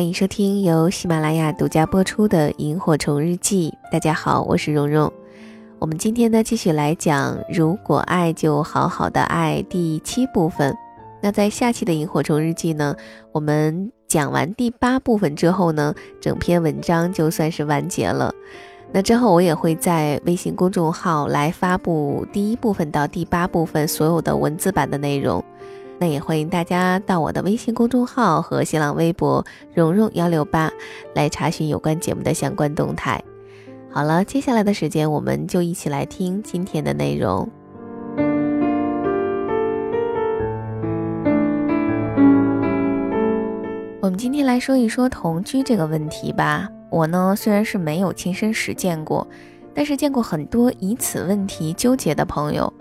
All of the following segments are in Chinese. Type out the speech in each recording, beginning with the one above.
欢迎收听由喜马拉雅独家播出的《萤火虫日记》。大家好，我是蓉蓉。我们今天呢，继续来讲“如果爱就好好的爱”第七部分。那在下期的《萤火虫日记》呢，我们讲完第八部分之后呢，整篇文章就算是完结了。那之后我也会在微信公众号来发布第一部分到第八部分所有的文字版的内容。那也欢迎大家到我的微信公众号和新浪微博“蓉蓉幺六八”来查询有关节目的相关动态。好了，接下来的时间我们就一起来听今天的内容。我们今天来说一说同居这个问题吧。我呢虽然是没有亲身实践过，但是见过很多以此问题纠结的朋友。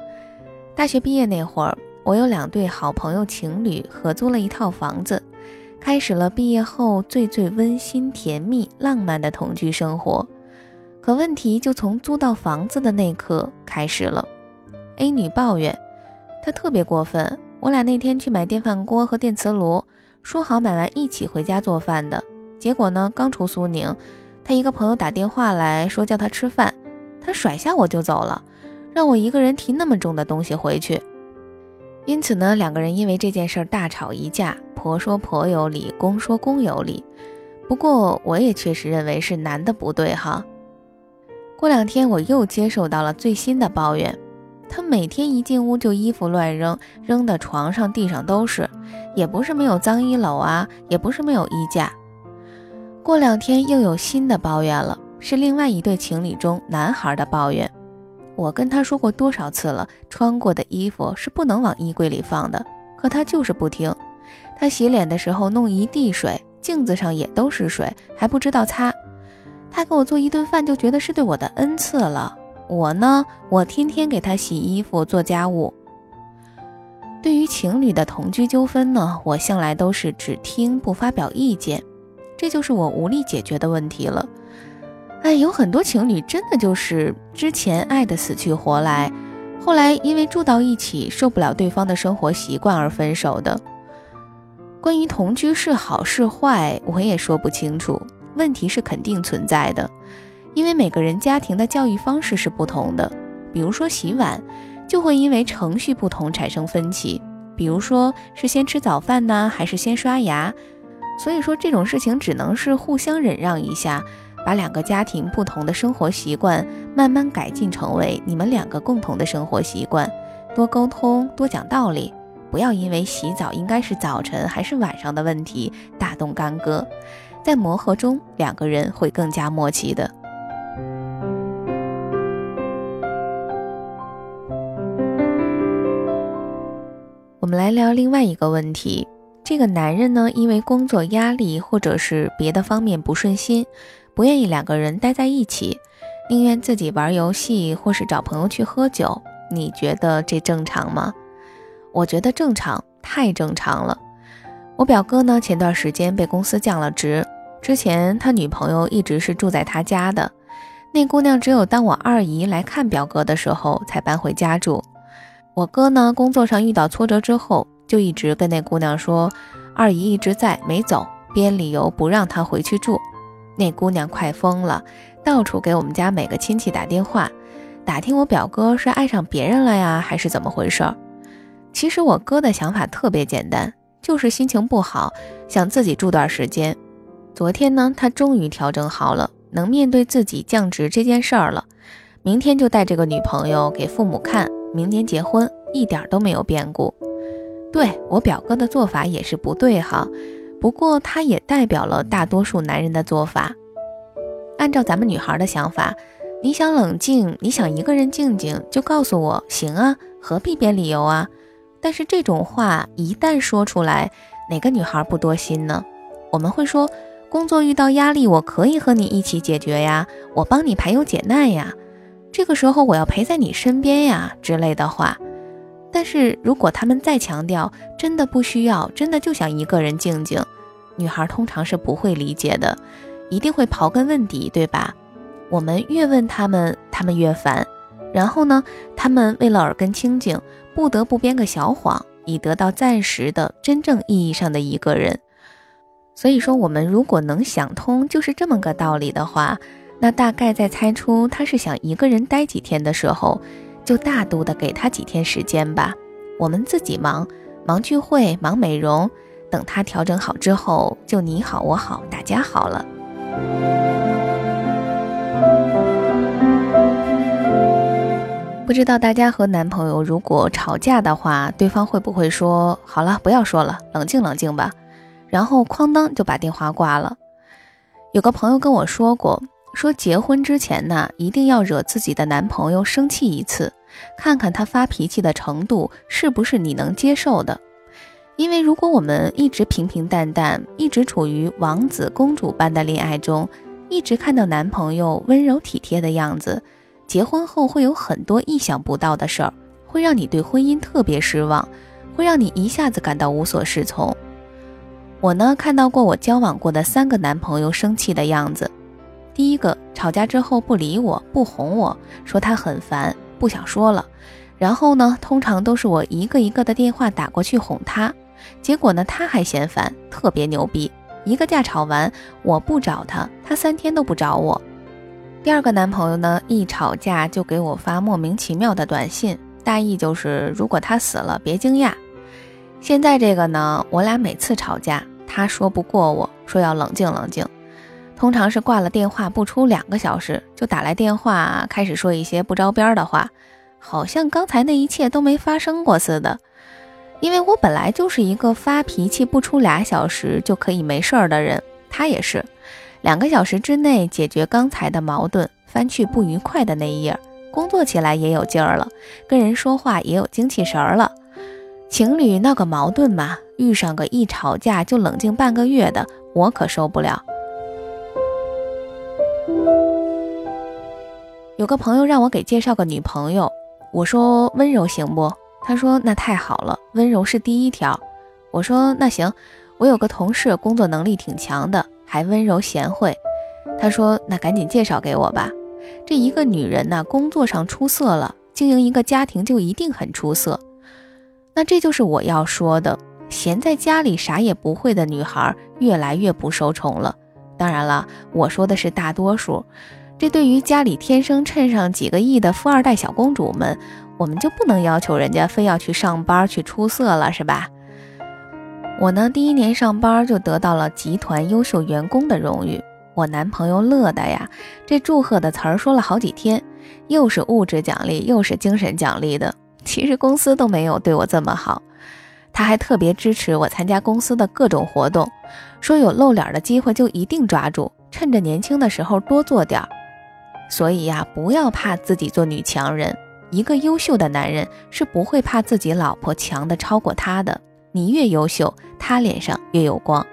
大学毕业那会儿。我有两对好朋友情侣合租了一套房子，开始了毕业后最最温馨、甜蜜、浪漫的同居生活。可问题就从租到房子的那刻开始了。A 女抱怨，她特别过分。我俩那天去买电饭锅和电磁炉，说好买完一起回家做饭的。结果呢，刚出苏宁，她一个朋友打电话来说叫她吃饭，她甩下我就走了，让我一个人提那么重的东西回去。因此呢，两个人因为这件事儿大吵一架，婆说婆有理，公说公有理。不过我也确实认为是男的不对哈。过两天我又接受到了最新的抱怨，他每天一进屋就衣服乱扔，扔的床上地上都是，也不是没有脏衣篓啊，也不是没有衣架。过两天又有新的抱怨了，是另外一对情侣中男孩的抱怨。我跟他说过多少次了，穿过的衣服是不能往衣柜里放的，可他就是不听。他洗脸的时候弄一地水，镜子上也都是水，还不知道擦。他给我做一顿饭就觉得是对我的恩赐了。我呢，我天天给他洗衣服做家务。对于情侣的同居纠纷呢，我向来都是只听不发表意见，这就是我无力解决的问题了。哎，有很多情侣真的就是之前爱得死去活来，后来因为住到一起受不了对方的生活习惯而分手的。关于同居是好是坏，我也说不清楚。问题是肯定存在的，因为每个人家庭的教育方式是不同的。比如说洗碗，就会因为程序不同产生分歧。比如说是先吃早饭呢，还是先刷牙？所以说这种事情只能是互相忍让一下。把两个家庭不同的生活习惯慢慢改进，成为你们两个共同的生活习惯。多沟通，多讲道理，不要因为洗澡应该是早晨还是晚上的问题大动干戈。在磨合中，两个人会更加默契的。我们来聊另外一个问题：这个男人呢，因为工作压力或者是别的方面不顺心。不愿意两个人待在一起，宁愿自己玩游戏或是找朋友去喝酒。你觉得这正常吗？我觉得正常，太正常了。我表哥呢，前段时间被公司降了职，之前他女朋友一直是住在他家的。那姑娘只有当我二姨来看表哥的时候才搬回家住。我哥呢，工作上遇到挫折之后，就一直跟那姑娘说，二姨一直在没走，编理由不让她回去住。那姑娘快疯了，到处给我们家每个亲戚打电话，打听我表哥是爱上别人了呀，还是怎么回事儿。其实我哥的想法特别简单，就是心情不好，想自己住段时间。昨天呢，他终于调整好了，能面对自己降职这件事儿了。明天就带这个女朋友给父母看，明年结婚，一点都没有变故。对我表哥的做法也是不对哈，不过他也代表了大多数男人的做法。按照咱们女孩的想法，你想冷静，你想一个人静静，就告诉我行啊，何必编理由啊？但是这种话一旦说出来，哪个女孩不多心呢？我们会说，工作遇到压力，我可以和你一起解决呀，我帮你排忧解难呀。这个时候我要陪在你身边呀之类的话，但是如果他们再强调真的不需要，真的就想一个人静静，女孩通常是不会理解的，一定会刨根问底，对吧？我们越问他们，他们越烦，然后呢，他们为了耳根清净，不得不编个小谎，以得到暂时的真正意义上的一个人。所以说，我们如果能想通就是这么个道理的话。那大概在猜出他是想一个人待几天的时候，就大度的给他几天时间吧。我们自己忙，忙聚会，忙美容。等他调整好之后，就你好我好大家好了。不知道大家和男朋友如果吵架的话，对方会不会说好了，不要说了，冷静冷静吧，然后哐当就把电话挂了？有个朋友跟我说过。说结婚之前呢，一定要惹自己的男朋友生气一次，看看他发脾气的程度是不是你能接受的。因为如果我们一直平平淡淡，一直处于王子公主般的恋爱中，一直看到男朋友温柔体贴的样子，结婚后会有很多意想不到的事儿，会让你对婚姻特别失望，会让你一下子感到无所适从。我呢，看到过我交往过的三个男朋友生气的样子。第一个吵架之后不理我不哄我说他很烦不想说了，然后呢，通常都是我一个一个的电话打过去哄他，结果呢他还嫌烦，特别牛逼。一个架吵完我不找他，他三天都不找我。第二个男朋友呢，一吵架就给我发莫名其妙的短信，大意就是如果他死了别惊讶。现在这个呢，我俩每次吵架，他说不过我，说要冷静冷静。通常是挂了电话不出两个小时就打来电话，开始说一些不着边的话，好像刚才那一切都没发生过似的。因为我本来就是一个发脾气不出俩小时就可以没事儿的人，他也是，两个小时之内解决刚才的矛盾，翻去不愉快的那一页，工作起来也有劲儿了，跟人说话也有精气神儿了。情侣闹个矛盾嘛，遇上个一吵架就冷静半个月的，我可受不了。有个朋友让我给介绍个女朋友，我说温柔行不？他说那太好了，温柔是第一条。我说那行，我有个同事工作能力挺强的，还温柔贤惠。他说那赶紧介绍给我吧。这一个女人呢，工作上出色了，经营一个家庭就一定很出色。那这就是我要说的，闲在家里啥也不会的女孩越来越不受宠了。当然了，我说的是大多数。这对于家里天生趁上几个亿的富二代小公主们，我们就不能要求人家非要去上班去出色了，是吧？我呢，第一年上班就得到了集团优秀员工的荣誉，我男朋友乐的呀，这祝贺的词儿说了好几天，又是物质奖励，又是精神奖励的。其实公司都没有对我这么好，他还特别支持我参加公司的各种活动，说有露脸的机会就一定抓住，趁着年轻的时候多做点儿。所以呀，不要怕自己做女强人。一个优秀的男人是不会怕自己老婆强的超过他的。你越优秀，他脸上越有光。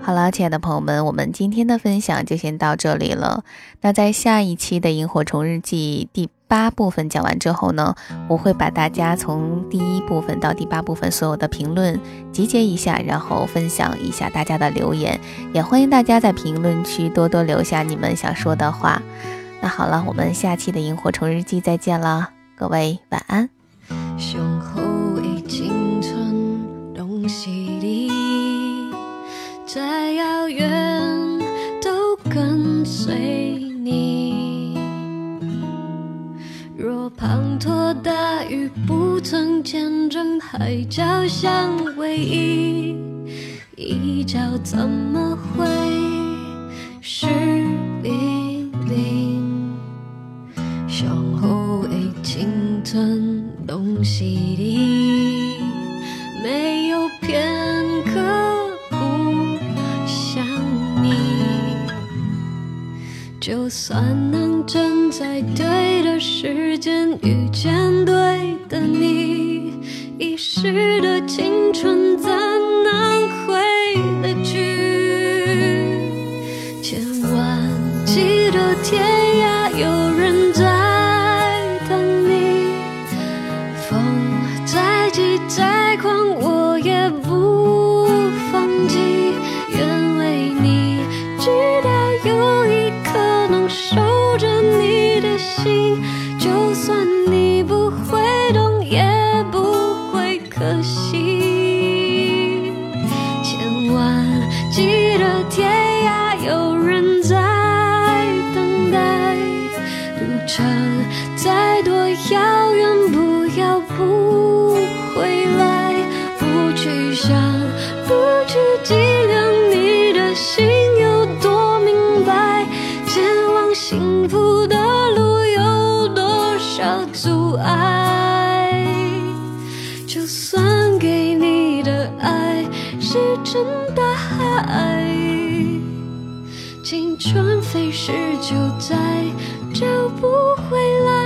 好了，亲爱的朋友们，我们今天的分享就先到这里了。那在下一期的《萤火虫日记》第八部分讲完之后呢，我会把大家从第一部分到第八部分所有的评论集结一下，然后分享一下大家的留言。也欢迎大家在评论区多多留下你们想说的话。那好了，我们下期的《萤火虫日记》再见了，各位晚安。再遥远都跟随滂沱大雨不曾。见证海角相偎依，一角怎么会湿淋淋？向后为青春东西里，没有片刻不想你。就算能站在对的时间遇见对的你，遗失的青春怎能回得去？千万记得天涯有人在等你，风再急再狂我也不放弃，愿为你。直到有一颗能守着你。的心，就算你不会懂，也不会可惜。千万记得天涯有人在等待，路程再多遥远，不要不回来，不去想，不去计爱。就算给你的爱石沉大海，青春飞逝就再找不回来。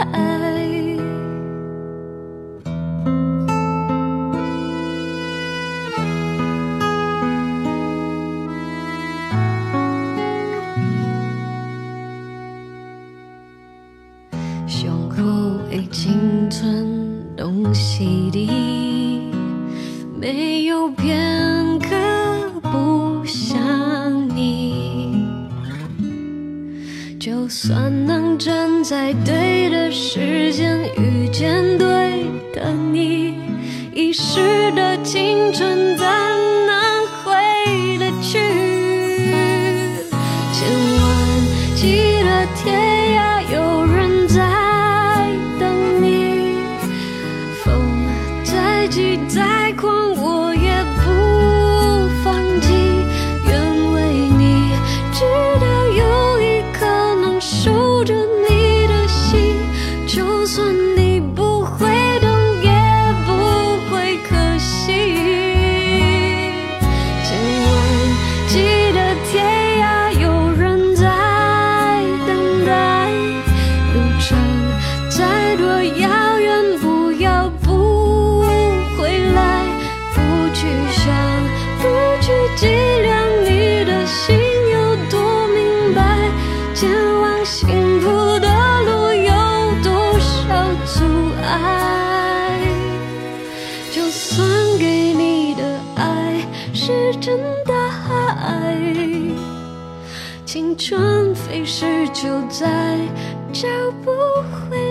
对的时间遇见对的你，遗失的青春春飞逝就再找不回